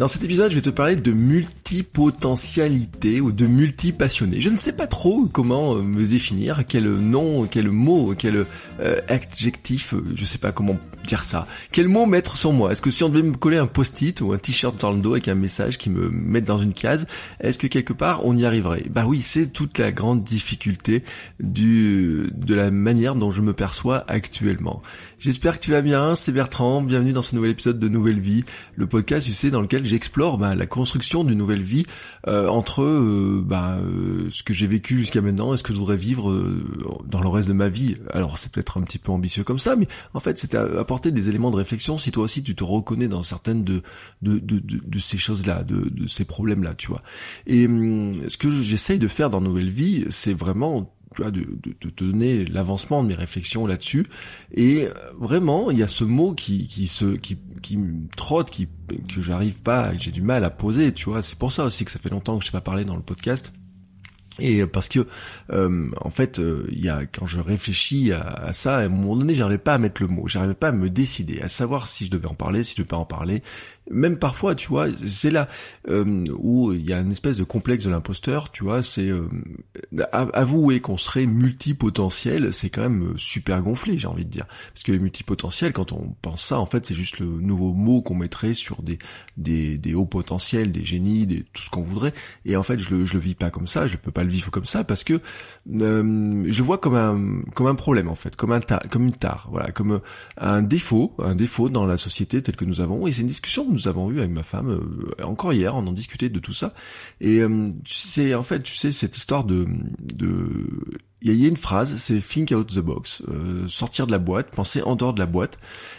Dans cet épisode, je vais te parler de multipotentialité ou de multipassionnés. Je ne sais pas trop comment euh, me définir, quel nom, quel mot, quel euh, adjectif, euh, je sais pas comment dire ça. Quel mot mettre sur moi? Est-ce que si on devait me coller un post-it ou un t-shirt dans le dos avec un message qui me mette dans une case, est-ce que quelque part on y arriverait? Bah oui, c'est toute la grande difficulté du de la manière dont je me perçois actuellement. J'espère que tu vas bien, c'est Bertrand, bienvenue dans ce nouvel épisode de Nouvelle Vie, le podcast, tu sais, dans lequel j'explore bah, la construction d'une nouvelle vie euh, entre euh, bah, euh, ce que j'ai vécu jusqu'à maintenant et ce que je voudrais vivre dans le reste de ma vie. Alors c'est peut-être un petit peu ambitieux comme ça, mais en fait c'est apporter des éléments de réflexion si toi aussi tu te reconnais dans certaines de, de, de, de, ces choses-là, de, de ces problèmes-là, tu vois. Et hum, ce que j'essaye de faire dans Nouvelle Vie, c'est vraiment tu vois, de, de, de, te donner l'avancement de mes réflexions là-dessus. Et vraiment, il y a ce mot qui, qui se, qui, qui me trotte, qui, que j'arrive pas, que j'ai du mal à poser, tu vois. C'est pour ça aussi que ça fait longtemps que je n'ai pas parlé dans le podcast. Et parce que euh, en fait, euh, il y a quand je réfléchis à, ça, à un moment donné, j'arrivais pas à mettre le mot, j'arrivais pas à me décider, à savoir si je devais en parler, si je devais pas en parler, même parfois, tu vois, c'est là euh, où il y a une espèce de complexe de l'imposteur, tu vois, c'est euh, avouer qu'on serait multipotentiel, c'est quand même euh, super gonflé, j'ai envie de dire. Parce que les multipotentiels, quand on pense ça, en fait, c'est juste le nouveau mot qu'on mettrait sur des, des, des hauts potentiels, des génies, des, tout ce qu'on voudrait. Et en fait, je le, je le vis pas comme ça, je peux pas le vivre comme ça, parce que euh, je vois comme un, comme un problème, en fait, comme un ta, comme une tare, voilà, comme un défaut, un défaut dans la société telle que nous avons. Et c'est une discussion que nous avons eu avec ma femme euh, encore hier, on en discutait de tout ça. Et euh, c'est en fait, tu sais, cette histoire de, de il y, a une phrase, c'est think out the box, euh, sortir de la boîte, penser en dehors de la boîte.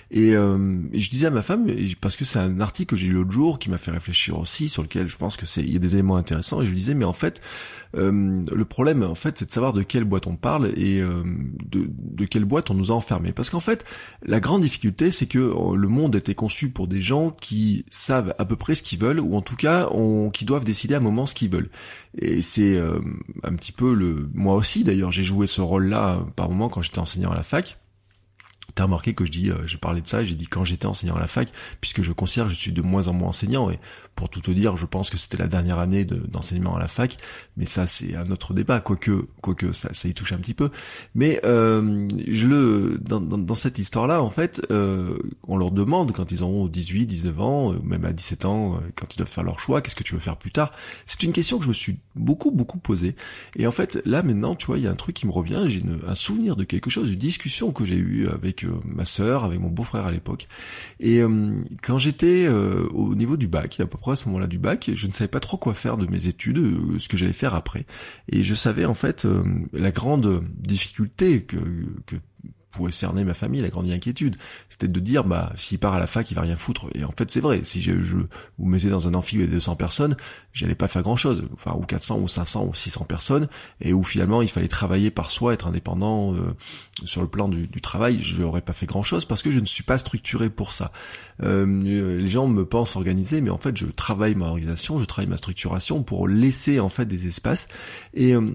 Et, euh, je disais à ma femme, parce que c'est un article que j'ai lu l'autre jour qui m'a fait réfléchir aussi, sur lequel je pense que c'est, il y a des éléments intéressants. Et je lui disais, mais en fait, euh, le problème, en fait, c'est de savoir de quelle boîte on parle et euh, de, de, quelle boîte on nous a enfermés. Parce qu'en fait, la grande difficulté, c'est que euh, le monde était conçu pour des gens qui savent à peu près ce qu'ils veulent, ou en tout cas, on, qui doivent décider à un moment ce qu'ils veulent. Et c'est un petit peu le, moi aussi d'ailleurs, j'ai joué ce rôle-là par moment quand j'étais enseignant à la fac. T'as remarqué que je dis, euh, j'ai parlé de ça, j'ai dit quand j'étais enseignant à la fac, puisque je considère que je suis de moins en moins enseignant, et pour tout te dire, je pense que c'était la dernière année d'enseignement à la fac, mais ça c'est un autre débat, quoique, quoique ça, ça y touche un petit peu. Mais euh, je le, dans, dans, cette histoire-là, en fait, euh, on leur demande quand ils ont 18, 19 ans, euh, même à 17 ans, euh, quand ils doivent faire leur choix, qu'est-ce que tu veux faire plus tard C'est une question que je me suis beaucoup, beaucoup posée. Et en fait, là maintenant, tu vois, il y a un truc qui me revient, j'ai un souvenir de quelque chose, une discussion que j'ai eue avec ma sœur, avec mon beau-frère à l'époque. Et euh, quand j'étais euh, au niveau du bac, à peu près à ce moment-là du bac, je ne savais pas trop quoi faire de mes études, euh, ce que j'allais faire après. Et je savais en fait la grande difficulté que, que pouvait cerner ma famille, la grande inquiétude. C'était de dire, bah, s'il part à la fac, il va rien foutre. Et en fait, c'est vrai. Si je, je vous mettais dans un amphi avec 200 personnes, j'allais pas faire grand chose. Enfin, ou 400, ou 500, ou 600 personnes. Et où finalement, il fallait travailler par soi, être indépendant euh, sur le plan du, du travail. Je n'aurais pas fait grand chose parce que je ne suis pas structuré pour ça. Euh, les gens me pensent organisé, mais en fait, je travaille ma organisation, je travaille ma structuration pour laisser en fait des espaces. Et euh,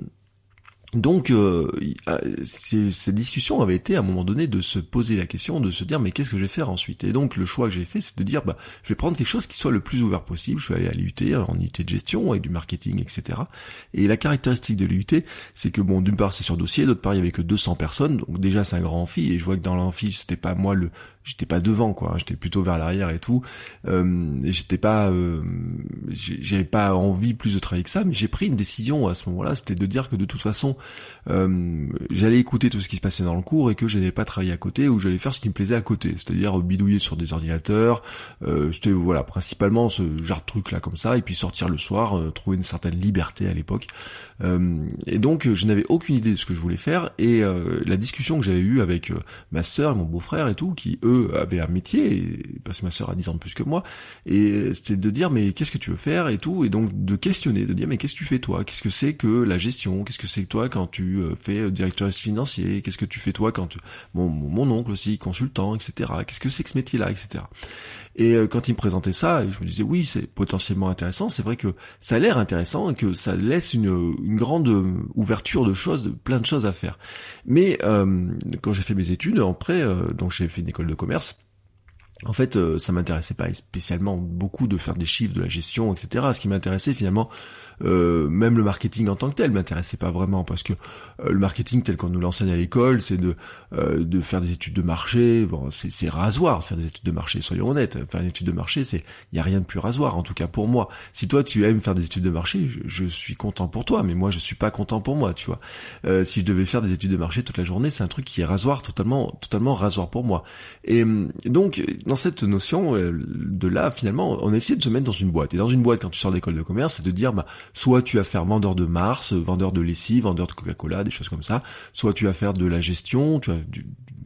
donc, euh, cette discussion avait été à un moment donné de se poser la question, de se dire mais qu'est-ce que je vais faire ensuite? Et donc le choix que j'ai fait, c'est de dire bah je vais prendre quelque chose qui soit le plus ouvert possible. Je suis allé à l'IUT, en IUT de gestion, avec du marketing, etc. Et la caractéristique de l'IUT, c'est que bon, d'une part c'est sur dossier, d'autre part il y avait que 200 personnes, donc déjà c'est un grand amphi. Et je vois que dans l'amphi, c'était pas moi le j'étais pas devant quoi. J'étais plutôt vers l'arrière et tout. Euh, j'étais pas euh, j'avais pas envie plus de travailler que ça mais j'ai pris une décision à ce moment-là c'était de dire que de toute façon euh, j'allais écouter tout ce qui se passait dans le cours et que j'allais pas travailler à côté ou j'allais faire ce qui me plaisait à côté. C'est-à-dire bidouiller sur des ordinateurs euh, c'était voilà principalement ce genre de truc là comme ça et puis sortir le soir euh, trouver une certaine liberté à l'époque. Euh, et donc je n'avais aucune idée de ce que je voulais faire et la discussion que j'avais eue avec ma sœur et mon beau-frère et tout qui eux eux avaient un métier, parce que ma sœur a 10 ans de plus que moi, et c'était de dire mais qu'est-ce que tu veux faire et tout, et donc de questionner, de dire mais qu'est-ce que tu fais toi, qu'est-ce que c'est que la gestion, qu'est-ce que c'est que toi quand tu euh, fais euh, directeur financier, qu'est-ce que tu fais toi quand tu... Mon, mon oncle aussi, consultant, etc. Qu'est-ce que c'est que ce métier-là, etc. Et euh, quand il me présentait ça, je me disais oui, c'est potentiellement intéressant. C'est vrai que ça a l'air intéressant et que ça laisse une, grande ouverture de choses, de plein de choses à faire. Mais euh, quand j'ai fait mes études, après, euh, donc j'ai fait une école de commerce. En fait, ça m'intéressait pas spécialement beaucoup de faire des chiffres, de la gestion, etc. Ce qui m'intéressait finalement, euh, même le marketing en tant que tel m'intéressait pas vraiment parce que euh, le marketing tel qu'on nous l'enseigne à l'école, c'est de euh, de faire des études de marché. Bon, c'est rasoir de faire des études de marché. Soyons honnêtes, faire une étude de marché, c'est il y a rien de plus rasoir en tout cas pour moi. Si toi tu aimes faire des études de marché, je, je suis content pour toi, mais moi je suis pas content pour moi, tu vois. si je devais faire des études de marché toute la journée, c'est un truc qui est rasoir totalement totalement rasoir pour moi. Et donc dans cette notion de là finalement, on essaie de se mettre dans une boîte. Et dans une boîte quand tu sors d'école de commerce, c'est de dire bah soit tu vas faire vendeur de Mars, vendeur de lessive, vendeur de Coca-Cola, des choses comme ça, soit tu vas faire de la gestion, tu vas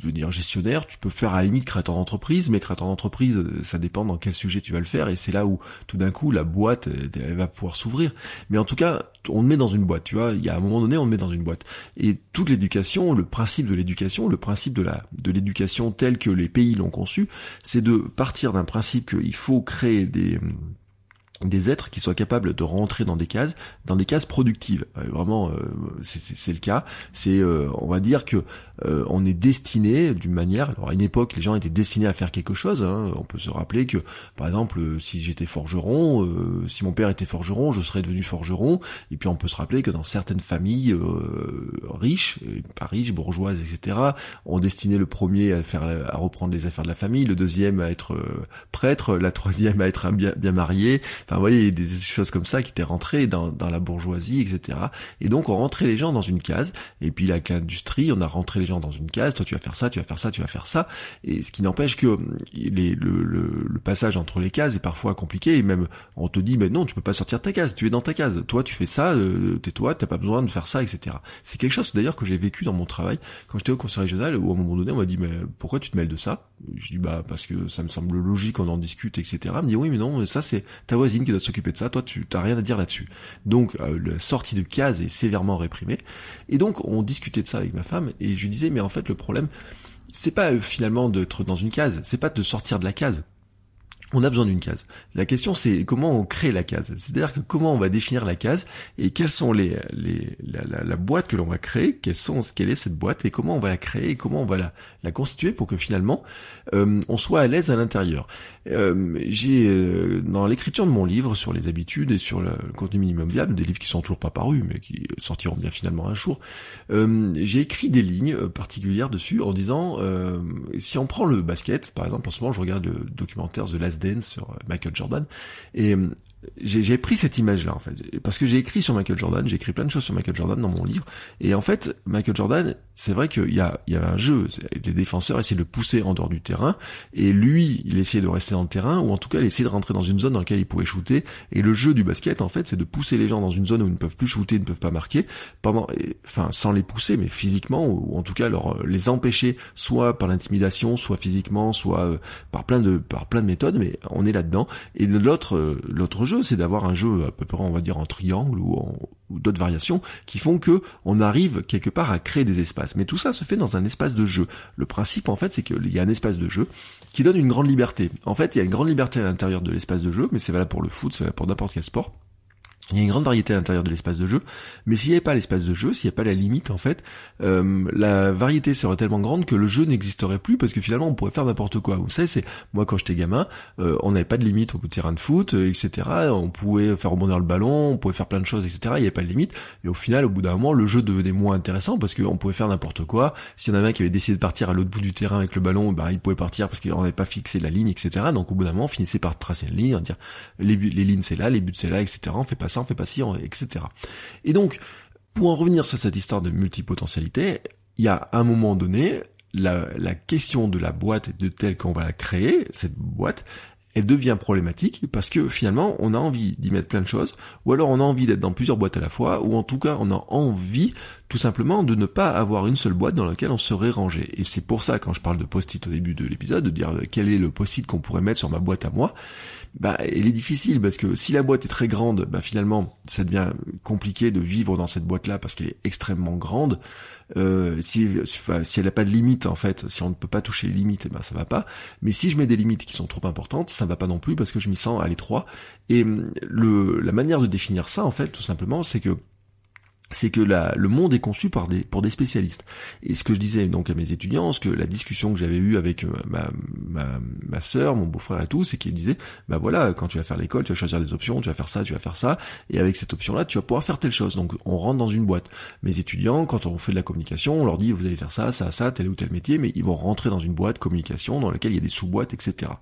devenir gestionnaire, tu peux faire à la limite créateur d'entreprise, mais créateur d'entreprise, euh, ça dépend dans quel sujet tu vas le faire, et c'est là où tout d'un coup la boîte elle va pouvoir s'ouvrir. Mais en tout cas, on te met dans une boîte, tu vois, il y a un moment donné, on te met dans une boîte. Et toute l'éducation, le principe de l'éducation, le principe de la de l'éducation tel que les pays l'ont conçu, c'est de partir d'un principe qu'il faut créer des des êtres qui soient capables de rentrer dans des cases, dans des cases productives. Euh, vraiment, euh, c'est le cas. C'est, euh, on va dire que on est destiné d'une manière. Alors à une époque, les gens étaient destinés à faire quelque chose. Hein. On peut se rappeler que, par exemple, si j'étais forgeron, si mon père était forgeron, je serais devenu forgeron. Et puis on peut se rappeler que dans certaines familles riches, pas riches, bourgeoises, etc., on destinait le premier à faire, à reprendre les affaires de la famille, le deuxième à être prêtre, la troisième à être bien, bien marié. Enfin, vous voyez, des choses comme ça qui étaient rentrées dans, dans la bourgeoisie, etc. Et donc, on rentrait les gens dans une case. Et puis, avec l'industrie, on a rentré les gens dans une case. Toi, tu vas faire ça, tu vas faire ça, tu vas faire ça. Et ce qui n'empêche que les, le, le, le, passage entre les cases est parfois compliqué. Et même, on te dit, mais non, tu peux pas sortir de ta case. Tu es dans ta case. Toi, tu fais ça, euh, tais-toi, t'as pas besoin de faire ça, etc. C'est quelque chose, d'ailleurs, que j'ai vécu dans mon travail quand j'étais au conseil régional, où à un moment donné, on m'a dit, mais pourquoi tu te mêles de ça? Je dis, bah, parce que ça me semble logique, on en discute, etc. Il me dit, oui, mais non, ça, c'est ta voisine qui doit s'occuper de ça, toi tu t'as rien à dire là-dessus. Donc euh, la sortie de case est sévèrement réprimée. Et donc on discutait de ça avec ma femme et je lui disais mais en fait le problème c'est pas euh, finalement d'être dans une case, c'est pas de sortir de la case on a besoin d'une case. La question c'est comment on crée la case. C'est-à-dire que comment on va définir la case et quelles sont les, les la, la, boîte que l'on va créer, quelles sont, quelle est cette boîte et comment on va la créer et comment on va la, la constituer pour que finalement euh, on soit à l'aise à l'intérieur. Euh, j'ai euh, dans l'écriture de mon livre sur les habitudes et sur le, contenu minimum viable, des livres qui sont toujours pas parus mais qui sortiront bien finalement un jour, j'ai écrit des lignes particulières dessus en disant si on prend le basket, par exemple en ce moment je regarde le documentaire The Last Sur Michael Jordan. Et j'ai pris cette image-là en fait, parce que j'ai écrit sur Michael Jordan, j'ai écrit plein de choses sur Michael Jordan dans mon livre, et en fait, Michael Jordan, c'est vrai qu'il y, a, il y avait un jeu, les défenseurs essayaient de le pousser en dehors du terrain, et lui, il essayait de rester dans le terrain, ou en tout cas, il essayait de rentrer dans une zone dans laquelle il pouvait shooter, et le jeu du basket, en fait, c'est de pousser les gens dans une zone où ils ne peuvent plus shooter, ils ne peuvent pas marquer, pendant, enfin, sans les pousser, mais physiquement, ou en tout cas, leur, les empêcher, soit par l'intimidation, soit physiquement, soit euh, par plein de, par plein de méthodes, mais on est là-dedans, et l'autre, euh, l'autre jeu, c'est d'avoir un jeu à peu près, on va dire, en triangle ou, d'autres variations qui font que on arrive quelque part à créer des espaces. Mais tout ça se fait dans un espace de jeu. Le principe, en fait, c'est qu'il y a un espace de jeu qui donne une grande liberté. En fait, il y a une grande liberté à l'intérieur de l'espace de jeu, mais c'est valable pour le foot, c'est valable pour n'importe quel sport. Il y a une grande variété à l'intérieur de l'espace de jeu, mais s'il n'y avait pas l'espace de jeu, s'il n'y a pas la limite en fait, euh, la variété serait tellement grande que le jeu n'existerait plus parce que finalement on pourrait faire n'importe quoi. Vous savez, c'est moi quand j'étais gamin, euh, on n'avait pas de limite au terrain de foot, euh, etc. On pouvait faire rebondir le ballon, on pouvait faire plein de choses, etc. Il n'y avait pas de limite. Et au final, au bout d'un moment, le jeu devenait moins intéressant parce qu'on pouvait faire n'importe quoi. S'il y en avait un qui avait décidé de partir à l'autre bout du terrain avec le ballon, bah il pouvait partir parce qu'on n'avait pas fixé la ligne, etc. Donc au bout d'un moment, on finissait par tracer une ligne, dire les, les lignes c'est là, les buts c'est là, etc. On fait pas ça, fait pas etc. Et donc, pour en revenir sur cette histoire de multipotentialité, il y a un moment donné, la, la question de la boîte de telle qu'on va la créer, cette boîte, elle devient problématique parce que finalement on a envie d'y mettre plein de choses, ou alors on a envie d'être dans plusieurs boîtes à la fois, ou en tout cas on a envie tout simplement de ne pas avoir une seule boîte dans laquelle on serait rangé. Et c'est pour ça, quand je parle de post-it au début de l'épisode, de dire quel est le post-it qu'on pourrait mettre sur ma boîte à moi, bah, elle est difficile parce que si la boîte est très grande, bah finalement, ça devient compliqué de vivre dans cette boîte-là parce qu'elle est extrêmement grande. Euh, si, si elle n'a pas de limite en fait, si on ne peut pas toucher les limites, ben ça va pas. Mais si je mets des limites qui sont trop importantes, ça va pas non plus parce que je m'y sens à l'étroit. Et le, la manière de définir ça en fait, tout simplement, c'est que c'est que la, le monde est conçu par des, pour des spécialistes. Et ce que je disais donc à mes étudiants, ce que la discussion que j'avais eue avec euh, ma, ma, ma soeur, mon beau-frère et tout, c'est qu'ils disaient, bah voilà, quand tu vas faire l'école, tu vas choisir des options, tu vas faire ça, tu vas faire ça, et avec cette option-là, tu vas pouvoir faire telle chose. Donc on rentre dans une boîte. Mes étudiants, quand on fait de la communication, on leur dit, vous allez faire ça, ça, ça, tel ou tel métier, mais ils vont rentrer dans une boîte communication dans laquelle il y a des sous-boîtes, etc.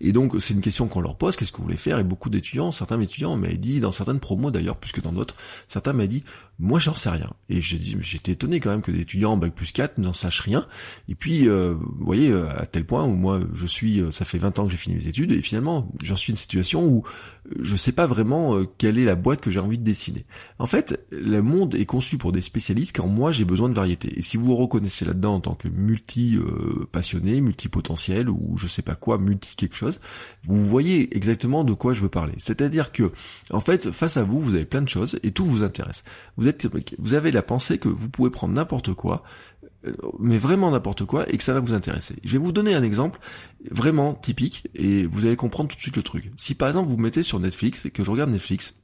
Et donc c'est une question qu'on leur pose, qu'est-ce que vous voulez faire? Et beaucoup d'étudiants, certains étudiants m'avaient dit, dans certaines promos d'ailleurs, plus que dans d'autres, certains m'avaient dit, moi, j'en sais rien. Et j'étais étonné quand même que des étudiants en bac plus 4 n'en sachent rien. Et puis, euh, vous voyez, euh, à tel point où moi, je suis, euh, ça fait 20 ans que j'ai fini mes études, et finalement, j'en suis une situation où je sais pas vraiment quelle est la boîte que j'ai envie de dessiner. En fait, le monde est conçu pour des spécialistes quand moi, j'ai besoin de variété. Et si vous vous reconnaissez là-dedans en tant que multi-passionné, multi-potentiel, ou je sais pas quoi, multi quelque chose, vous voyez exactement de quoi je veux parler. C'est-à-dire que, en fait, face à vous, vous avez plein de choses, et tout vous intéresse. Vous vous avez la pensée que vous pouvez prendre n'importe quoi, euh, mais vraiment n'importe quoi, et que ça va vous intéresser. Je vais vous donner un exemple vraiment typique, et vous allez comprendre tout de suite le truc. Si par exemple vous mettez sur Netflix, et que je regarde Netflix,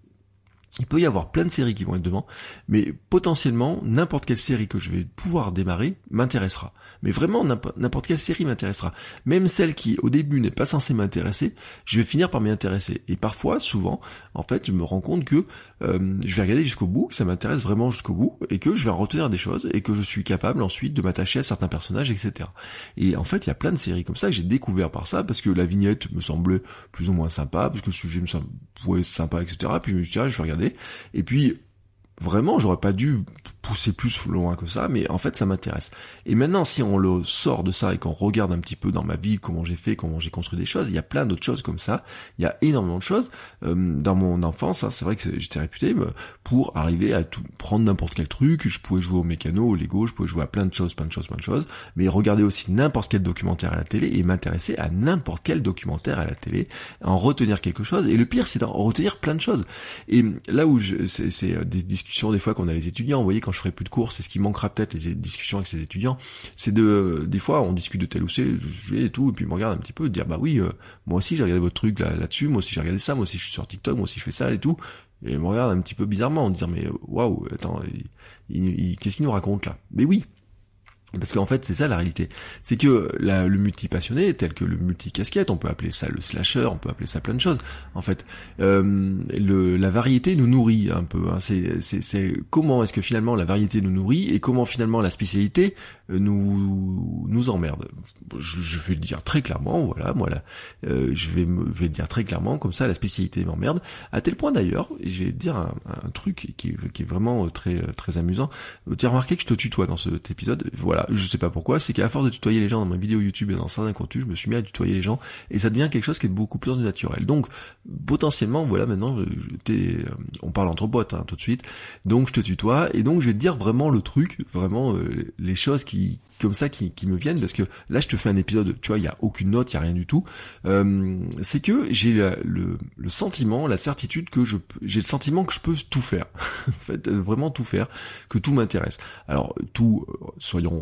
il peut y avoir plein de séries qui vont être devant, mais potentiellement n'importe quelle série que je vais pouvoir démarrer m'intéressera. Mais vraiment, n'importe quelle série m'intéressera. Même celle qui, au début, n'est pas censée m'intéresser, je vais finir par m'y intéresser. Et parfois, souvent, en fait, je me rends compte que euh, je vais regarder jusqu'au bout, que ça m'intéresse vraiment jusqu'au bout, et que je vais retenir des choses, et que je suis capable ensuite de m'attacher à certains personnages, etc. Et en fait, il y a plein de séries comme ça que j'ai découvert par ça, parce que la vignette me semblait plus ou moins sympa, parce que le sujet me semblait sympa, etc. Puis je me suis dit, ah, je vais regarder. Et puis, vraiment, j'aurais pas dû pousser plus loin que ça, mais en fait ça m'intéresse. Et maintenant, si on le sort de ça et qu'on regarde un petit peu dans ma vie comment j'ai fait, comment j'ai construit des choses, il y a plein d'autres choses comme ça. Il y a énormément de choses. Euh, dans mon enfance, hein, c'est vrai que j'étais réputé pour arriver à tout prendre n'importe quel truc. Je pouvais jouer au mécano, au Lego, je pouvais jouer à plein de choses, plein de choses, plein de choses. Mais regarder aussi n'importe quel documentaire à la télé et m'intéresser à n'importe quel documentaire à la télé, en retenir quelque chose. Et le pire, c'est d'en retenir plein de choses. Et là où c'est euh, des discussions des fois qu'on a les étudiants, vous voyez quand je ferai plus de cours, c'est ce qui manquera peut-être les discussions avec ses étudiants, c'est de des fois on discute de tel ou tel sujet et tout, et puis ils me regardent un petit peu, dire bah oui, euh, moi aussi j'ai regardé votre truc là là-dessus, moi aussi j'ai regardé ça, moi aussi je suis sur TikTok, moi aussi je fais ça et tout, et ils me regardent un petit peu bizarrement en disant mais waouh, attends, qu'est-ce qu'il nous raconte là? Mais oui, parce qu'en fait, c'est ça la réalité. C'est que la, le multi-passionné, tel que le multi-casquette, on peut appeler ça le slasher, on peut appeler ça plein de choses. En fait, euh, le, la variété nous nourrit un peu. Hein. C'est comment est-ce que finalement la variété nous nourrit et comment finalement la spécialité euh, nous nous emmerde. Je, je, vais le dire très clairement, voilà, voilà. Euh, je vais je vais le dire très clairement, comme ça la spécialité m'emmerde. À tel point d'ailleurs, et je vais dire un, un truc qui, qui, est vraiment très très amusant. Tu as remarqué que je te tutoie dans cet épisode. Voilà je sais pas pourquoi, c'est qu'à force de tutoyer les gens dans ma vidéo YouTube et dans certains contenus, je me suis mis à tutoyer les gens et ça devient quelque chose qui est beaucoup plus naturel. Donc potentiellement, voilà, maintenant, euh, on parle entre potes hein, tout de suite, donc je te tutoie et donc je vais te dire vraiment le truc, vraiment euh, les choses qui comme ça qui, qui, me viennent parce que là je te fais un épisode tu vois il y a aucune note il y a rien du tout. Euh, c'est que j'ai le, le, sentiment la certitude que je j'ai le sentiment que je peux tout faire. En fait euh, vraiment tout faire que tout m'intéresse. Alors tout euh,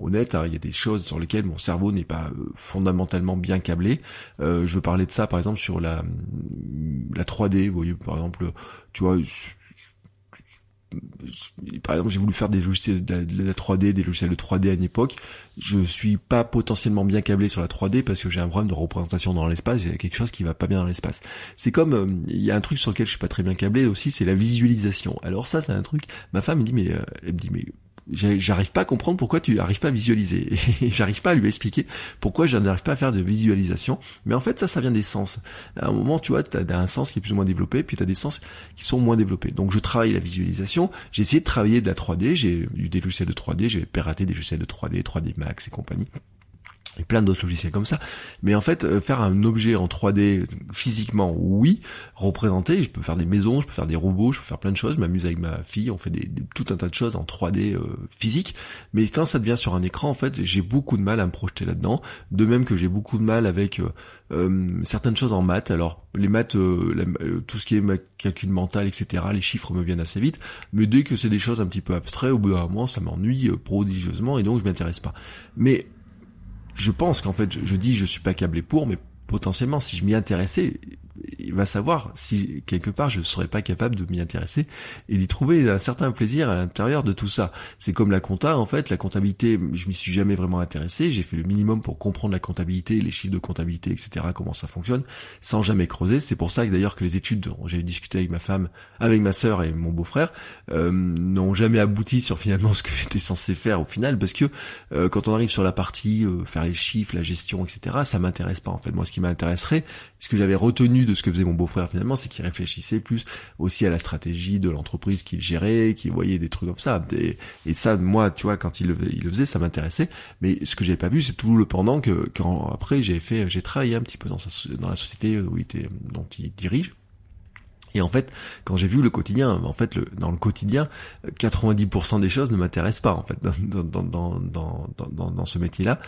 soyons honnêtes hein, il y a des choses sur lesquelles mon cerveau n'est pas fondamentalement bien câblé je veux parler de ça par exemple sur la la 3D vous voyez par exemple tu vois par exemple, j'ai voulu faire des logiciels de la, 3D, des logiciels de 3D à une époque. Je suis pas potentiellement bien câblé sur la 3D parce que j'ai un problème de représentation dans l'espace. Il y a quelque chose qui va pas bien dans l'espace. C'est comme euh, il y a un truc sur lequel je suis pas très bien câblé aussi, c'est la visualisation. Alors ça, c'est un truc. Ma femme me dit mais euh, elle me dit mais j'arrive pas à comprendre pourquoi tu arrives pas à visualiser. Et j'arrive pas à lui expliquer pourquoi je n'arrive pas à faire de visualisation. Mais en fait, ça, ça vient des sens. À un moment, tu vois, tu as un sens qui est plus ou moins développé, puis tu as des sens qui sont moins développés. Donc, je travaille la visualisation. J'ai essayé de travailler de la 3D. J'ai eu des logiciels de 3D. J'ai piraté des logiciels de 3D, 3D Max et compagnie et plein d'autres logiciels comme ça. Mais en fait, euh, faire un objet en 3D physiquement, oui. Représenter, je peux faire des maisons, je peux faire des robots, je peux faire plein de choses. Je m'amuse avec ma fille, on fait des, tout un tas de choses en 3D euh, physique. Mais quand ça devient sur un écran, en fait, j'ai beaucoup de mal à me projeter là-dedans. De même que j'ai beaucoup de mal avec euh, certaines choses en maths. Alors, les maths, tout ce qui est calcul mental, etc., les chiffres me viennent assez vite. Mais dès que c'est des choses un petit peu abstraites, au bout d'un moment, ça m'ennuie prodigieusement et donc je m'intéresse pas. Mais je pense qu'en fait, je, dis je suis pas câblé pour, mais potentiellement, si je m'y intéressais, il va savoir si quelque part je ne serais pas capable de m'y intéresser et d'y trouver un certain plaisir à l'intérieur de tout ça. C'est comme la compta en fait, la comptabilité, je m'y suis jamais vraiment intéressé, j'ai fait le minimum pour comprendre la comptabilité, les chiffres de comptabilité, etc., comment ça fonctionne, sans jamais creuser. C'est pour ça que d'ailleurs que les études dont j'ai discuté avec ma femme, avec ma sœur et mon beau-frère, euh, n'ont jamais abouti sur finalement ce que j'étais censé faire au final, parce que euh, quand on arrive sur la partie euh, faire les chiffres, la gestion, etc., ça m'intéresse pas en fait. Moi, ce qui m'intéresserait, ce que j'avais retenu de ce que faisait mon beau-frère finalement, c'est qu'il réfléchissait plus aussi à la stratégie de l'entreprise qu'il gérait, qu'il voyait des trucs comme ça. Et, ça, moi, tu vois, quand il le, il faisait, ça m'intéressait. Mais ce que j'avais pas vu, c'est tout le pendant que, quand après j'ai fait, j'ai travaillé un petit peu dans la société où il était, dont il dirige. Et en fait, quand j'ai vu le quotidien, en fait, le, dans le quotidien, 90% des choses ne m'intéressent pas, en fait, dans, dans, dans, dans, dans ce métier-là.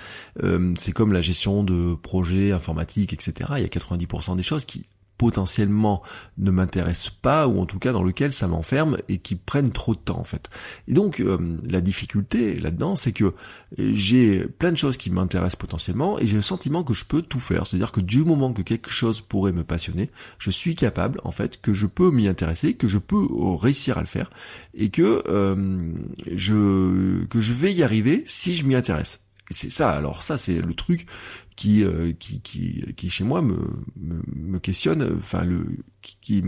Euh, c'est comme la gestion de projets informatiques, etc. Il y a 90% des choses qui potentiellement ne m'intéresse pas ou en tout cas dans lequel ça m'enferme et qui prennent trop de temps en fait. Et donc euh, la difficulté là-dedans c'est que j'ai plein de choses qui m'intéressent potentiellement et j'ai le sentiment que je peux tout faire. C'est-à-dire que du moment que quelque chose pourrait me passionner, je suis capable en fait que je peux m'y intéresser, que je peux réussir à le faire et que euh, je que je vais y arriver si je m'y intéresse. C'est ça, alors ça c'est le truc qui, euh, qui, qui, qui chez moi me, me, me questionne, enfin le, qui,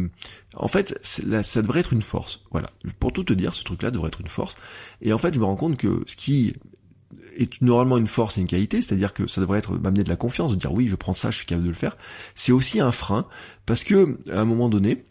en fait, là, ça devrait être une force. Voilà, pour tout te dire, ce truc-là devrait être une force. Et en fait, je me rends compte que ce qui est normalement une force et une qualité, c'est-à-dire que ça devrait être m'amener de la confiance, de dire oui, je prends ça, je suis capable de le faire. C'est aussi un frein parce que à un moment donné,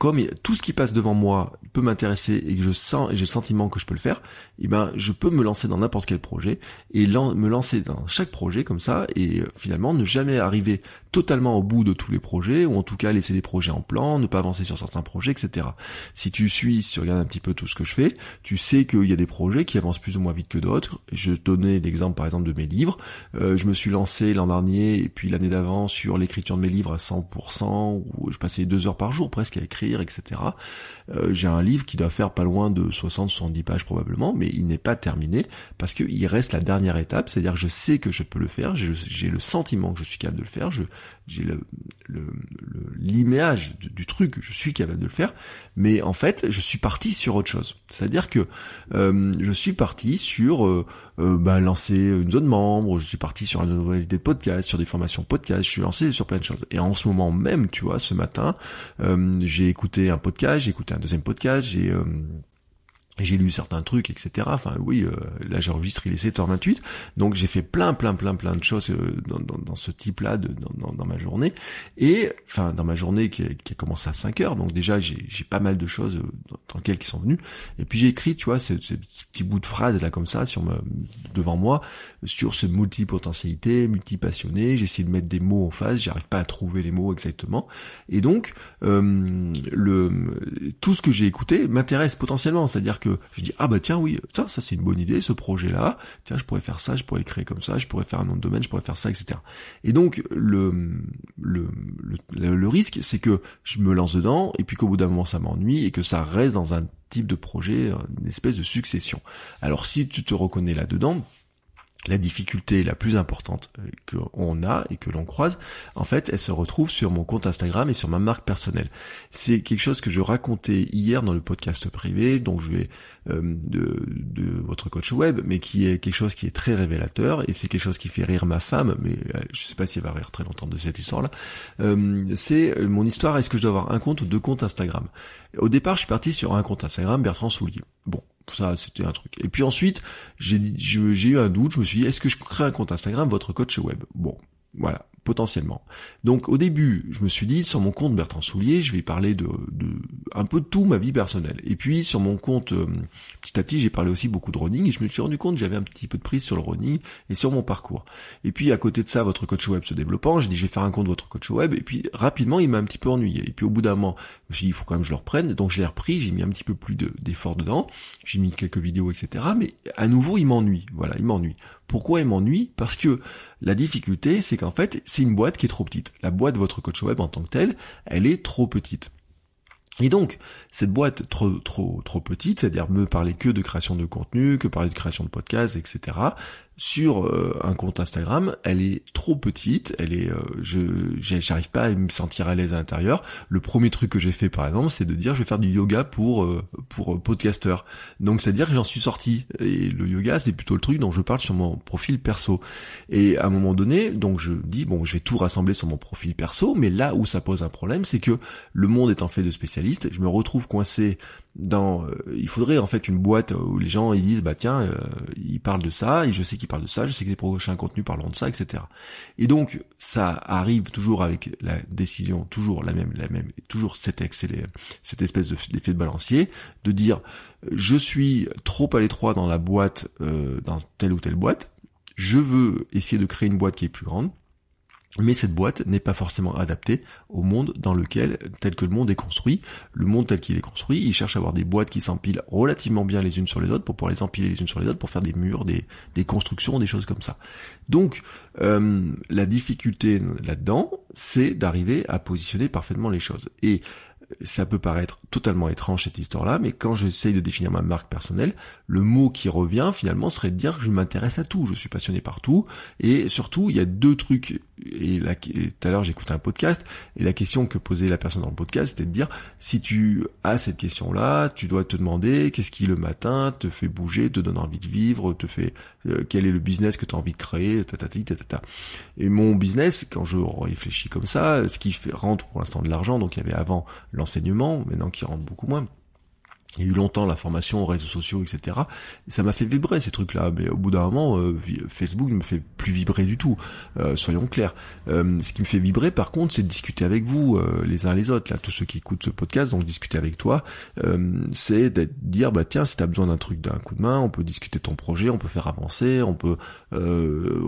comme tout ce qui passe devant moi peut m'intéresser et que je sens et j'ai le sentiment que je peux le faire, eh ben je peux me lancer dans n'importe quel projet et me lancer dans chaque projet comme ça et euh, finalement ne jamais arriver totalement au bout de tous les projets ou en tout cas laisser des projets en plan, ne pas avancer sur certains projets, etc. Si tu suis, si tu regardes un petit peu tout ce que je fais, tu sais qu'il y a des projets qui avancent plus ou moins vite que d'autres. Je donnais l'exemple par exemple de mes livres. Euh, je me suis lancé l'an dernier et puis l'année d'avant sur l'écriture de mes livres à 100% où je passais deux heures par jour presque à écrire etc. Euh, j'ai un livre qui doit faire pas loin de 60-70 pages probablement, mais il n'est pas terminé parce qu'il reste la dernière étape, c'est-à-dire que je sais que je peux le faire, j'ai le sentiment que je suis capable de le faire, j'ai le, l'image du, truc, je suis capable de le faire, mais en fait, je suis parti sur autre chose. C'est-à-dire que euh, je suis parti sur euh, euh, bah, lancer une zone membre, je suis parti sur une nouvelle idée de podcast, sur des formations podcast, je suis lancé sur plein de choses. Et en ce moment même, tu vois, ce matin, j'ai écouté un podcast, j'ai écouté un deuxième podcast, j'ai j'ai lu certains trucs, etc. Enfin oui, euh, là j'enregistre, il est 7h28, donc j'ai fait plein, plein, plein, plein de choses euh, dans, dans, dans, ce type-là de, dans, dans, ma journée, et enfin dans ma journée qui a, qui a commencé à 5h, donc déjà j'ai pas mal de choses euh, dans, lesquelles qui sont venues, et puis j'ai écrit, tu vois, ce, ce petit bout de phrase là comme ça sur me, devant moi, sur ce multipotentialité, multipassionné, j'ai essayé de mettre des mots en face, j'arrive pas à trouver les mots exactement, et donc euh, le tout ce que j'ai écouté m'intéresse potentiellement, c'est-à-dire que je dis ah bah tiens oui ça ça c'est une bonne idée ce projet là tiens je pourrais faire ça je pourrais créer comme ça je pourrais faire un nom de domaine je pourrais faire ça etc et donc le le le, le risque c'est que je me lance dedans et puis qu'au bout d'un moment ça m'ennuie et que ça reste dans un type de projet une espèce de succession. Alors si tu te reconnais là dedans la difficulté la plus importante euh, qu'on a et que l'on croise, en fait, elle se retrouve sur mon compte Instagram et sur ma marque personnelle. C'est quelque chose que je racontais hier dans le podcast privé, donc je vais euh, de, de, votre coach web, mais qui est quelque chose qui est très révélateur et c'est quelque chose qui fait rire ma femme, mais euh, je sais pas si elle va rire très longtemps de cette histoire-là. c'est mon histoire. Est-ce que je dois avoir un compte ou deux comptes Instagram? Au départ, je suis parti sur un compte Instagram, Bertrand Soulier. Bon, ça, c'était un truc. Et puis ensuite, j'ai eu un doute, je me suis dit, est-ce que je crée un compte Instagram, votre coach web? Bon, voilà. Potentiellement. Donc au début, je me suis dit sur mon compte Bertrand Soulier, je vais parler de, de un peu de tout ma vie personnelle. Et puis sur mon compte, euh, petit à petit, j'ai parlé aussi beaucoup de running et je me suis rendu compte que j'avais un petit peu de prise sur le running et sur mon parcours. Et puis à côté de ça, votre coach web se développant, j'ai dit je vais faire un compte votre coach web et puis rapidement il m'a un petit peu ennuyé. Et puis au bout d'un moment, je me suis dit il faut quand même que je le reprenne, donc je l'ai repris, j'ai mis un petit peu plus d'efforts dedans, j'ai mis quelques vidéos, etc. Mais à nouveau il m'ennuie, voilà, il m'ennuie. Pourquoi il m'ennuie? Parce que la difficulté, c'est qu'en fait, c'est une boîte qui est trop petite. La boîte de votre coach web en tant que telle, elle est trop petite. Et donc, cette boîte trop trop trop petite, c'est-à-dire me parler que de création de contenu, que parler de création de podcasts, etc sur euh, un compte Instagram, elle est trop petite, elle est, euh, je, j'arrive pas à me sentir à l'aise à l'intérieur. Le premier truc que j'ai fait par exemple, c'est de dire je vais faire du yoga pour euh, pour podcaster. Donc c'est à dire que j'en suis sorti. Et le yoga, c'est plutôt le truc dont je parle sur mon profil perso. Et à un moment donné, donc je dis bon, je vais tout rassembler sur mon profil perso, mais là où ça pose un problème, c'est que le monde étant fait de spécialistes, je me retrouve coincé dans euh, il faudrait en fait une boîte où les gens ils disent bah tiens euh, ils parlent de ça et je sais qu'ils parlent de ça je sais que les prochains contenus parleront de ça etc et donc ça arrive toujours avec la décision toujours la même la même toujours cette cette espèce d'effet de balancier de dire je suis trop à l'étroit dans la boîte euh, dans telle ou telle boîte je veux essayer de créer une boîte qui est plus grande mais cette boîte n'est pas forcément adaptée au monde dans lequel, tel que le monde est construit, le monde tel qu'il est construit, il cherche à avoir des boîtes qui s'empilent relativement bien les unes sur les autres pour pouvoir les empiler les unes sur les autres pour faire des murs, des, constructions, des choses comme ça. Donc, euh, la difficulté là-dedans, c'est d'arriver à positionner parfaitement les choses. Et ça peut paraître totalement étrange cette histoire-là, mais quand j'essaye de définir ma marque personnelle, le mot qui revient finalement serait de dire que je m'intéresse à tout, je suis passionné par tout, et surtout il y a deux trucs, et là tout à l'heure j'écoutais un podcast, et la question que posait la personne dans le podcast c'était de dire, si tu as cette question-là, tu dois te demander qu'est-ce qui le matin te fait bouger, te donne envie de vivre, te fait, euh, quel est le business que tu as envie de créer, tatati, tatata. Et mon business, quand je réfléchis comme ça, ce qui rentre pour l'instant de l'argent, donc il y avait avant l'enseignement, maintenant qui rentre beaucoup moins. Il y a eu longtemps la formation aux réseaux sociaux, etc. Et ça m'a fait vibrer ces trucs-là. Mais au bout d'un moment, euh, Facebook ne me fait plus vibrer du tout. Euh, soyons clairs. Euh, ce qui me fait vibrer, par contre, c'est de discuter avec vous, les uns les autres. Là, tous ceux qui écoutent ce podcast, donc discuter avec toi, c'est de dire, bah tiens, si t'as besoin d'un truc, d'un coup de main, on peut discuter de ton projet, on peut faire avancer, on peut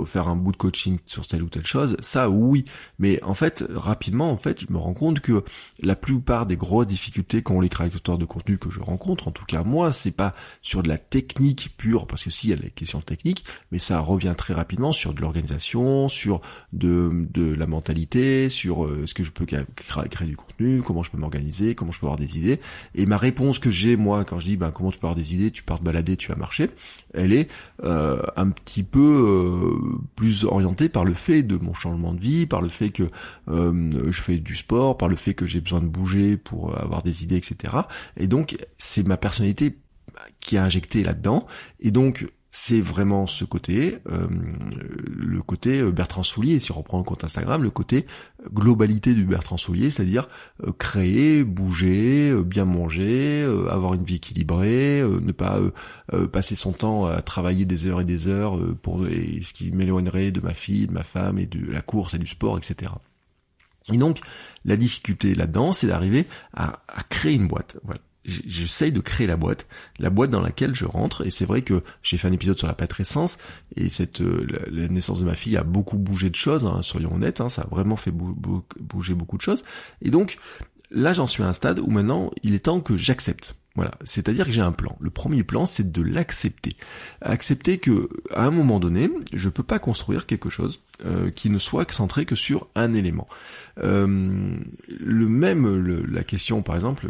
faire un bout de coaching sur telle ou telle chose. Ça, oui. Mais en fait, rapidement, en fait, je me rends compte que la plupart des grosses difficultés qu'ont les créateurs de contenu que je rencontre, en tout cas moi, c'est pas sur de la technique pure, parce que si, il y a des questions techniques, mais ça revient très rapidement sur de l'organisation, sur de, de la mentalité, sur euh, ce que je peux créer, du contenu, comment je peux m'organiser, comment je peux avoir des idées. Et ma réponse que j'ai, moi, quand je dis, ben, comment tu peux avoir des idées, tu pars te balader, tu vas marcher, elle est euh, un petit peu euh, plus orientée par le fait de mon changement de vie, par le fait que je fais du sport, par le fait que j'ai besoin de bouger pour avoir des idées, etc. Et donc c'est ma personnalité qui a injecté là-dedans. Et donc, c'est vraiment ce côté, euh, le côté euh, Bertrand Soulier, si on reprend le compte Instagram, le côté euh, globalité du Bertrand Soulier, c'est-à-dire créer, bouger, bien manger, avoir une vie équilibrée, ne pas passer son temps à travailler des heures et des heures pour ce qui m'éloignerait de ma fille, de ma femme et de la course et du sport, etc. Et donc, la difficulté là-dedans, c'est d'arriver à, à créer une boîte. Voilà j'essaye de créer la boîte, la boîte dans laquelle je rentre. Et c'est vrai que j'ai fait un épisode sur la patrescence et cette euh, la, naissance de ma fille a beaucoup bougé de choses. Hein, soyons honnêtes, hein, ça a vraiment fait bouger beaucoup de choses. Et donc là, j'en suis à un stade où maintenant, il est temps que j'accepte. Voilà, c'est-à-dire que j'ai un plan. Le premier plan, c'est de l'accepter. Accepter que à un moment donné, je peux pas construire quelque chose euh, qui ne soit centré que sur un élément. Euh, le même, la question par exemple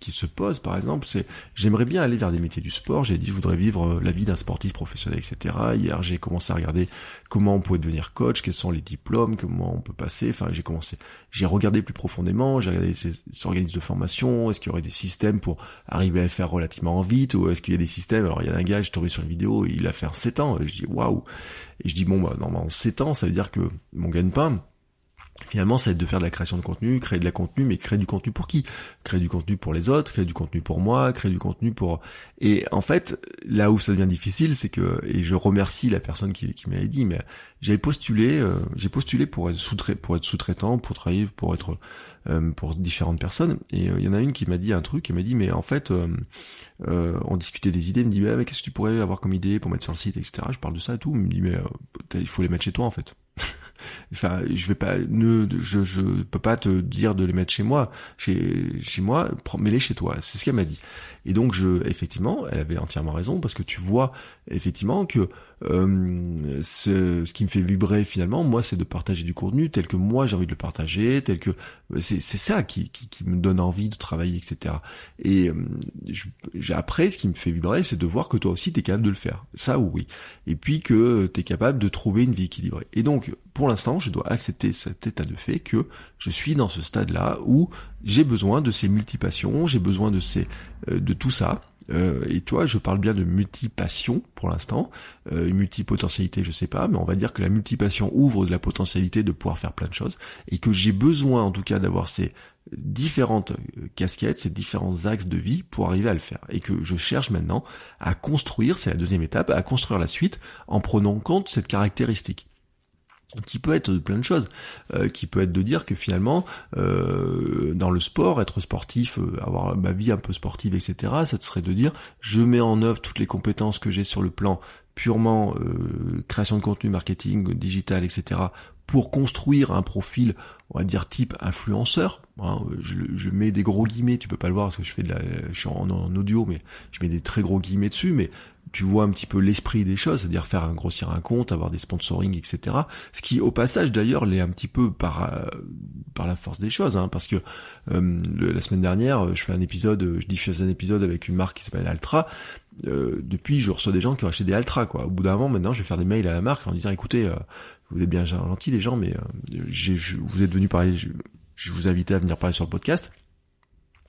qui, se pose par exemple, c'est j'aimerais bien aller vers des métiers du sport. J'ai dit je voudrais vivre la vie d'un sportif professionnel, etc. Hier j'ai commencé à regarder comment on pouvait devenir coach, quels sont les diplômes, comment on peut passer. Enfin j'ai commencé, j'ai regardé plus profondément, j'ai regardé ces, organismes de formation. Est-ce qu'il y aurait des systèmes pour arriver à le faire relativement vite ou est-ce qu'il y a des systèmes? Alors il y a un gars, je tombé sur une vidéo, il a fait en 7 ans. Et je dis waouh. Et je dis bon bah normalement 7 ans, ça veut dire que mon gagne-pain finalement, être de faire de la création de contenu, créer de la contenu, mais créer du contenu pour qui? Créer du contenu pour les autres, créer du contenu pour moi, créer du contenu pour... Et en fait, là où ça devient difficile, c'est que, et je remercie la personne qui, qui m'avait dit, mais j'avais postulé, euh, j'ai postulé pour être sous pour être sous-traitant, pour travailler, pour être euh, pour différentes personnes. Et euh, il y en a une qui m'a dit un truc, qui m'a dit, mais en fait, on discutait des idées, il me dit, mais qu'est-ce que tu pourrais avoir comme idée pour mettre sur le site, etc. Je parle de ça et tout, il me dit, mais il faut les mettre chez toi en fait. enfin, je vais pas, ne, je, peux pas te dire de les mettre chez moi, chez, chez moi, mets-les chez toi. C'est ce qu'elle m'a dit. Et donc, je, effectivement, elle avait entièrement raison parce que tu vois effectivement que ce, ce, qui me fait vibrer finalement, moi, c'est de partager du contenu tel que moi j'ai envie de le partager, tel que c'est ça qui, me donne envie de travailler, etc. Et euh, je, après, ce qui me fait vibrer, c'est de voir que toi aussi, tu es capable de le faire. Ça, oui. Et puis que tu es capable de trouver une vie équilibrée. Et donc, pour l'instant, je dois accepter cet état de fait que je suis dans ce stade-là où j'ai besoin de ces multipassions, j'ai besoin de ces euh, de tout ça. Euh, et toi, je parle bien de multipassion pour l'instant, euh, multipotentialité, je sais pas, mais on va dire que la multipassion ouvre de la potentialité de pouvoir faire plein de choses, et que j'ai besoin en tout cas d'avoir ces différentes euh, casquettes, ces différents axes de vie pour arriver à le faire. Et que je cherche maintenant à construire, c'est la deuxième étape, à construire la suite en prenant en compte cette caractéristique qui peut être plein de choses, euh, qui peut être de dire que finalement, euh, dans le sport, être sportif, euh, avoir ma vie un peu sportive, etc., ça serait de dire, je mets en œuvre toutes les compétences que j'ai sur le plan purement création de contenu, marketing, digital, etc., pour construire un profil, on va dire type influenceur. Hein, je, mets des gros guillemets, tu peux pas le voir parce que je fais de la, je suis en, en audio, mais je mets des très gros guillemets dessus, mais tu vois un petit peu l'esprit des choses, c'est-à-dire faire un grossir un compte, avoir des sponsoring, etc. Ce qui, au passage d'ailleurs, l'est un petit peu par euh, par la force des choses, hein, parce que euh, la semaine dernière, je fais un épisode, je diffuse un épisode avec une marque qui s'appelle Altra. Euh, depuis, je reçois des gens qui ont acheté des Altra, quoi. Au bout d'un moment, maintenant, je vais faire des mails à la marque en disant, écoutez, vous êtes bien gentils les gens, mais je, vous êtes venus parler, je, vous invitais à venir parler sur le podcast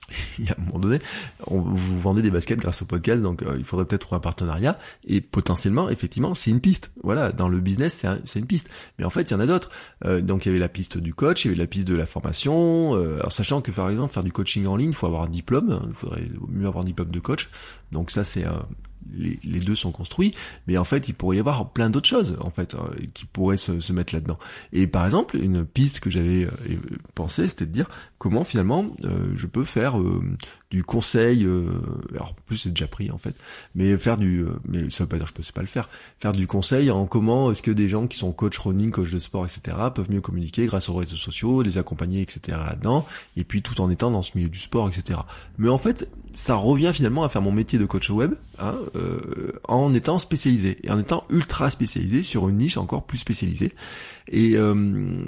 il y a un moment donné, on, vous vendez des baskets grâce au podcast, donc euh, il faudrait peut-être trouver un partenariat, et potentiellement, effectivement, c'est une piste. Voilà, dans le business, c'est une piste. Mais en fait, il y en a d'autres. Euh, donc il y avait la piste du coach, il y avait la piste de la formation, euh, alors sachant que par exemple, faire du coaching en ligne, il faut avoir un diplôme, il faudrait mieux avoir un diplôme de coach, donc ça c'est les, deux sont construits, mais en fait, il pourrait y avoir plein d'autres choses, en fait, hein, qui pourraient se, mettre là-dedans. Et par exemple, une piste que j'avais euh, pensé, c'était de dire comment finalement euh, je peux faire euh, du conseil, alors en plus c'est déjà pris en fait, mais faire du, mais ça veut pas dire que je peux pas le faire, faire du conseil en comment est-ce que des gens qui sont coach running, coach de sport, etc. peuvent mieux communiquer grâce aux réseaux sociaux, les accompagner, etc. là-dedans, et puis tout en étant dans ce milieu du sport, etc. Mais en fait, ça revient finalement à faire mon métier de coach web, hein, euh, en étant spécialisé et en étant ultra spécialisé sur une niche encore plus spécialisée et euh,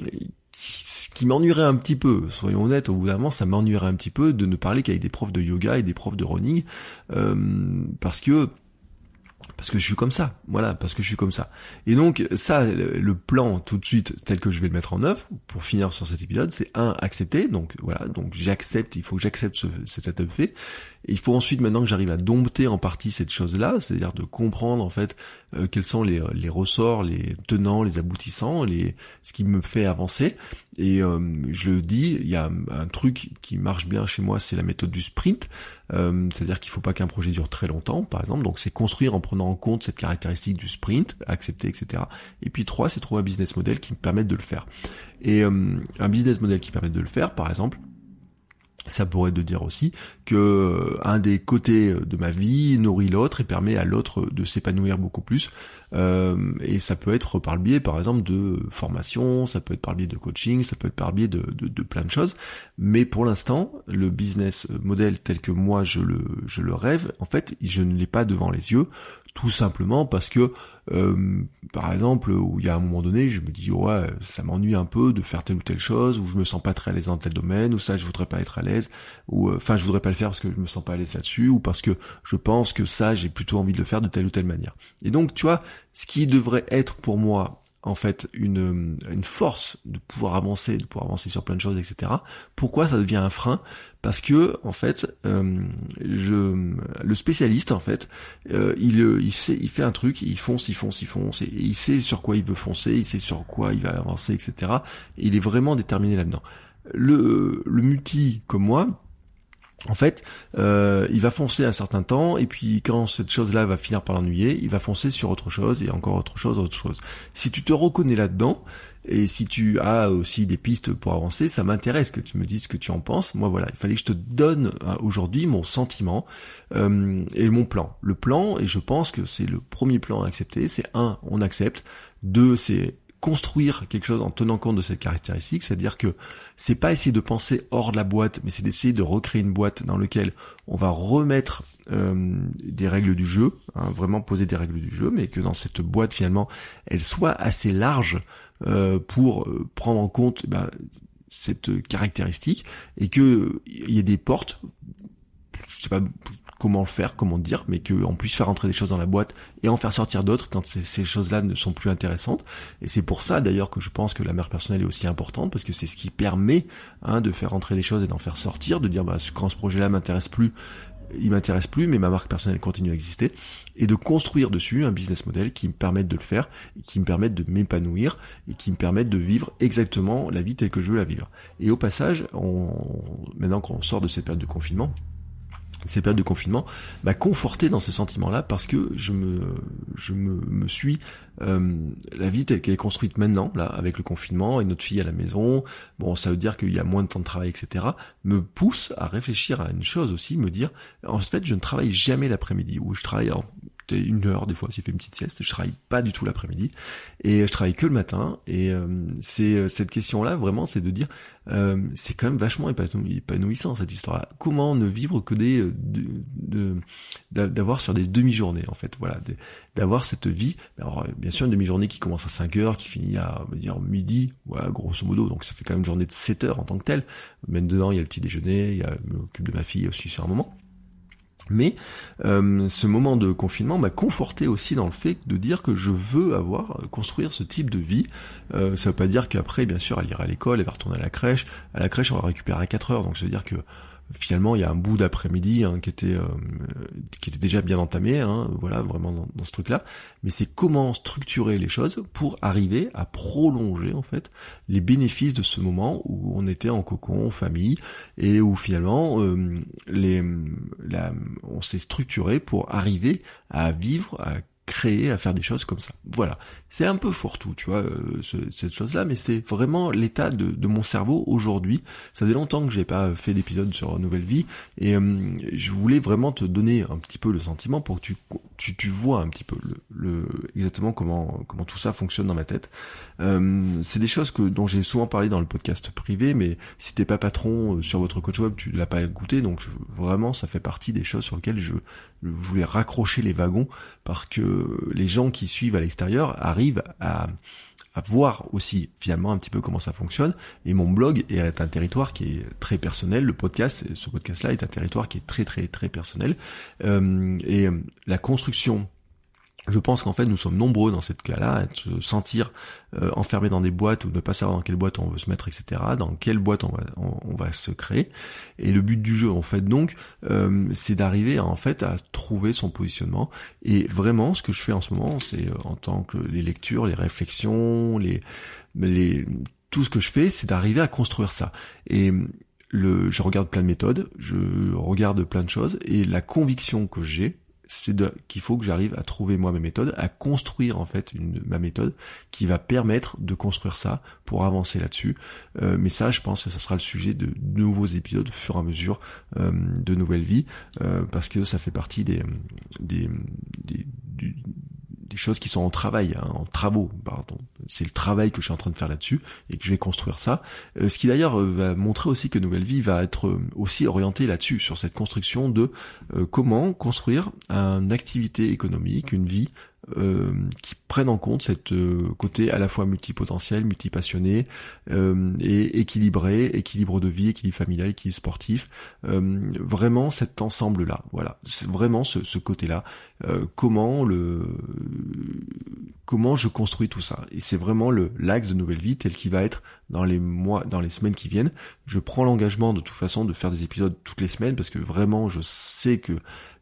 ce qui m'ennuierait un petit peu, soyons honnêtes, au bout d'un moment, ça m'ennuierait un petit peu de ne parler qu'avec des profs de yoga et des profs de running, euh, parce que parce que je suis comme ça, voilà, parce que je suis comme ça. Et donc ça, le plan tout de suite tel que je vais le mettre en œuvre pour finir sur cet épisode, c'est un accepter, donc voilà, donc j'accepte, il faut que j'accepte ce, cet état fait, il faut ensuite maintenant que j'arrive à dompter en partie cette chose-là, c'est-à-dire de comprendre en fait euh, quels sont les, les, ressorts, les tenants, les aboutissants, les ce qui me fait avancer. Et euh, je le dis, il y a un, truc qui marche bien chez moi, c'est la méthode du sprint, euh, c'est-à-dire qu'il faut pas qu'un projet dure très longtemps, par exemple. Donc c'est construire en prenant compte cette caractéristique du sprint, accepter, etc. Et puis trois, c'est trouver un business model qui me permette de le faire. Et un business model qui permette de le faire, par exemple, ça pourrait de dire aussi que euh, un des côtés de ma vie nourrit l'autre et permet à l'autre de s'épanouir beaucoup plus. Euh, et ça peut être par le biais, par exemple, de formation, ça peut être par le biais de coaching, ça peut être par le biais de, de, plein de choses. Mais pour l'instant, le business model tel que moi je le, je le rêve, en fait, je ne l'ai pas devant les yeux, tout simplement parce que, euh, par exemple, où il y a un moment donné, je me dis ouais, ça m'ennuie un peu de faire telle ou telle chose, ou je me sens pas très à l'aise dans tel domaine, ou ça je voudrais pas être à l'aise, ou euh, enfin je voudrais pas le faire parce que je me sens pas à l'aise là-dessus, ou parce que je pense que ça j'ai plutôt envie de le faire de telle ou telle manière. Et donc tu vois, ce qui devrait être pour moi en fait une, une force de pouvoir avancer, de pouvoir avancer sur plein de choses, etc. Pourquoi ça devient un frein? Parce que en fait, euh, je, le spécialiste en fait, euh, il, il, sait, il fait un truc, il fonce, il fonce, il fonce, et il sait sur quoi il veut foncer, il sait sur quoi il va avancer, etc. Et il est vraiment déterminé là-dedans. Le, le multi comme moi, en fait, euh, il va foncer un certain temps, et puis quand cette chose-là va finir par l'ennuyer, il va foncer sur autre chose, et encore autre chose, autre chose. Si tu te reconnais là-dedans, et si tu as aussi des pistes pour avancer, ça m'intéresse que tu me dises ce que tu en penses. Moi voilà, il fallait que je te donne euh, aujourd'hui mon sentiment euh, et mon plan. Le plan, et je pense que c'est le premier plan à accepter, c'est un, on accepte. Deux, c'est construire quelque chose en tenant compte de cette caractéristique, c'est-à-dire que c'est pas essayer de penser hors de la boîte, mais c'est d'essayer de recréer une boîte dans laquelle on va remettre euh, des règles du jeu, hein, vraiment poser des règles du jeu, mais que dans cette boîte finalement, elle soit assez large euh, pour euh, prendre en compte ben, cette caractéristique et que il y ait des portes, comment le faire, comment dire, mais qu'on puisse faire entrer des choses dans la boîte et en faire sortir d'autres quand ces, choses-là ne sont plus intéressantes. Et c'est pour ça d'ailleurs que je pense que la mère personnelle est aussi importante, parce que c'est ce qui permet hein, de faire entrer des choses et d'en faire sortir, de dire bah, quand ce projet-là m'intéresse plus, il m'intéresse plus, mais ma marque personnelle continue à exister, et de construire dessus un business model qui me permette de le faire, qui me permette de m'épanouir, et qui me permette de vivre exactement la vie telle que je veux la vivre. Et au passage, on, maintenant qu'on sort de cette période de confinement, ces périodes de confinement m'a conforté dans ce sentiment-là parce que je me je me, me suis euh, la vie telle qu'elle est construite maintenant là avec le confinement et notre fille à la maison bon ça veut dire qu'il y a moins de temps de travail etc me pousse à réfléchir à une chose aussi me dire en fait je ne travaille jamais l'après-midi ou je travaille une heure des fois, j'ai fait une petite sieste, je travaille pas du tout l'après-midi et je travaille que le matin et euh, c'est euh, cette question-là vraiment, c'est de dire euh, c'est quand même vachement épanouissant cette histoire-là. Comment ne vivre que des d'avoir sur des demi-journées en fait, voilà, d'avoir cette vie. Alors bien sûr une demi-journée qui commence à 5 heures, qui finit à on va dire midi, voilà, grosso modo, donc ça fait quand même une journée de 7 heures en tant que telle. Même dedans il y a le petit déjeuner, il y a m'occupe de ma fille aussi sur un moment. Mais euh, ce moment de confinement m'a conforté aussi dans le fait de dire que je veux avoir euh, construire ce type de vie. Euh, ça veut pas dire qu'après, bien sûr, elle ira à l'école, elle va retourner à la crèche. À la crèche, on va récupérer à 4 heures, donc ça veut dire que finalement il y a un bout d'après-midi hein, qui était euh, qui était déjà bien entamé hein, voilà vraiment dans, ce truc là mais c'est comment structurer les choses pour arriver à prolonger en fait les bénéfices de ce moment où on était en cocon en famille et où finalement euh, les la, on s'est structuré pour arriver à vivre à créer, à faire des choses comme ça. Voilà. C'est un peu fourre-tout, tu vois, euh, cette chose-là, mais c'est vraiment l'état de, mon cerveau aujourd'hui. Ça fait longtemps que j'ai pas fait d'épisode sur Nouvelle Vie, et euh, je voulais vraiment te donner un petit peu le sentiment pour que tu, tu, tu vois un petit peu le, exactement comment, comment tout ça fonctionne dans ma tête. Euh, c'est des choses que dont j'ai souvent parlé dans le podcast privé, mais si t'es pas patron sur votre coach web, tu l'as pas écouté, donc vraiment ça fait partie des choses sur lesquelles je, je voulais raccrocher les wagons parce que les gens qui suivent à l'extérieur arrivent à, voir aussi finalement un petit peu comment ça fonctionne. Et mon blog est un territoire qui est très personnel. Le podcast, ce podcast-là est un territoire qui est très très très personnel. Euh, et la construction je pense qu'en fait nous sommes nombreux dans cette cas-là à se sentir euh, enfermés dans des boîtes ou ne pas savoir dans quelle boîte on veut se mettre, etc. Dans quelle boîte on va, on, va se créer. Et le but du jeu en fait donc euh, c'est d'arriver en fait à trouver son positionnement. Et vraiment ce que je fais en ce moment c'est euh, en tant que les lectures, les réflexions, les, les tout ce que je fais c'est d'arriver à construire ça. Et le, je regarde plein de méthodes, je regarde plein de choses et la conviction que j'ai c'est qu'il faut que j'arrive à trouver moi mes méthodes, à construire en fait une, ma méthode qui va permettre de construire ça pour avancer là-dessus. Euh, mais ça, je pense que ça sera le sujet de nouveaux épisodes au fur et à mesure euh, de nouvelles vies, euh, parce que ça fait partie des, des, des du, des choses qui sont en travail, hein, en travaux, pardon. C'est le travail que je suis en train de faire là-dessus et que je vais construire ça. Euh, ce qui d'ailleurs euh, va montrer aussi que Nouvelle Vie va être euh, aussi orienté là-dessus, sur cette construction de comment construire une activité économique, une vie qui prennent en compte cette côté à la fois multipotentiel, multipassionné, euh, et équilibré, équilibre de vie, équilibre familial, équilibre sportif, vraiment cet ensemble-là, voilà, c'est vraiment ce, ce côté-là, comment le comment je construis tout ça. Et c'est vraiment le l'axe de nouvelle vie tel qu'il va être dans les mois, dans les semaines qui viennent. Je prends l'engagement de toute façon de faire des épisodes toutes les semaines parce que vraiment je sais que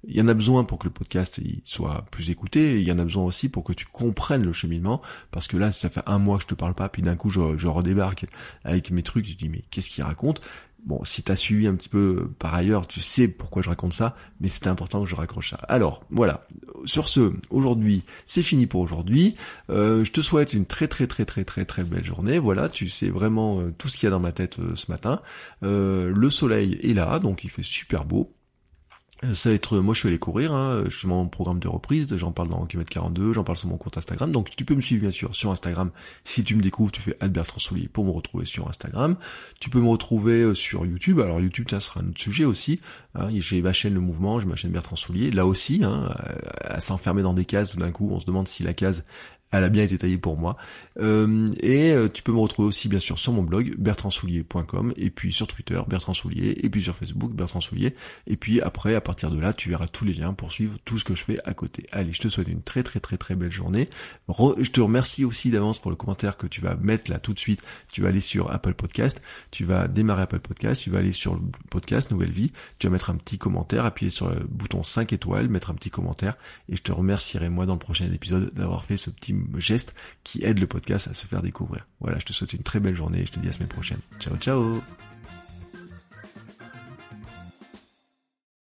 il y en a besoin pour que le podcast soit plus écouté. il y en a besoin aussi pour que tu comprennes le cheminement parce que là ça fait un mois que je te parle pas puis d'un coup je, je redébarque avec mes trucs. Je dis mais qu'est-ce qu'il raconte? Bon, si t'as suivi un petit peu euh, par ailleurs, tu sais pourquoi je raconte ça, mais c'était important que je raccroche ça. Alors, voilà. Sur ce, aujourd'hui, c'est fini pour aujourd'hui. Euh, je te souhaite une très très très très très très belle journée. Voilà, tu sais vraiment euh, tout ce qu'il y a dans ma tête ce matin. le soleil est là, donc il fait super beau. Ça va être, moi je suis allé courir, hein, je suis mon programme de reprise, j'en parle dans km 42, j'en parle sur mon compte Instagram, donc tu peux me suivre bien sûr sur Instagram, si tu me découvres, tu fais Albert Transoulier pour me retrouver sur Instagram, tu peux me retrouver euh, sur YouTube, alors YouTube ça sera un autre sujet aussi, hein, j'ai ma chaîne Le Mouvement, j'ai ma chaîne Bertrand Soulier, là aussi, hein, à s'enfermer dans des cases, tout d'un coup on se demande si la case elle a bien été taillée pour moi. Euh, et euh, tu peux me retrouver aussi bien sûr sur mon blog bertrandsoulier.com et puis sur Twitter Bertrand Soulier et puis sur Facebook Bertrand Soulier et puis après à partir de là tu verras tous les liens pour suivre tout ce que je fais à côté. Allez, je te souhaite une très très très très belle journée. je te remercie aussi d'avance pour le commentaire que tu vas mettre là tout de suite. Tu vas aller sur Apple Podcast, tu vas démarrer Apple Podcast, tu vas aller sur le podcast Nouvelle Vie, tu vas mettre un petit commentaire, appuyer sur le bouton 5 étoiles, mettre un petit commentaire et je te remercierai moi dans le prochain épisode d'avoir fait ce petit geste qui aide le podcast à se faire découvrir. Voilà, je te souhaite une très belle journée et je te dis à semaine prochaine. Ciao ciao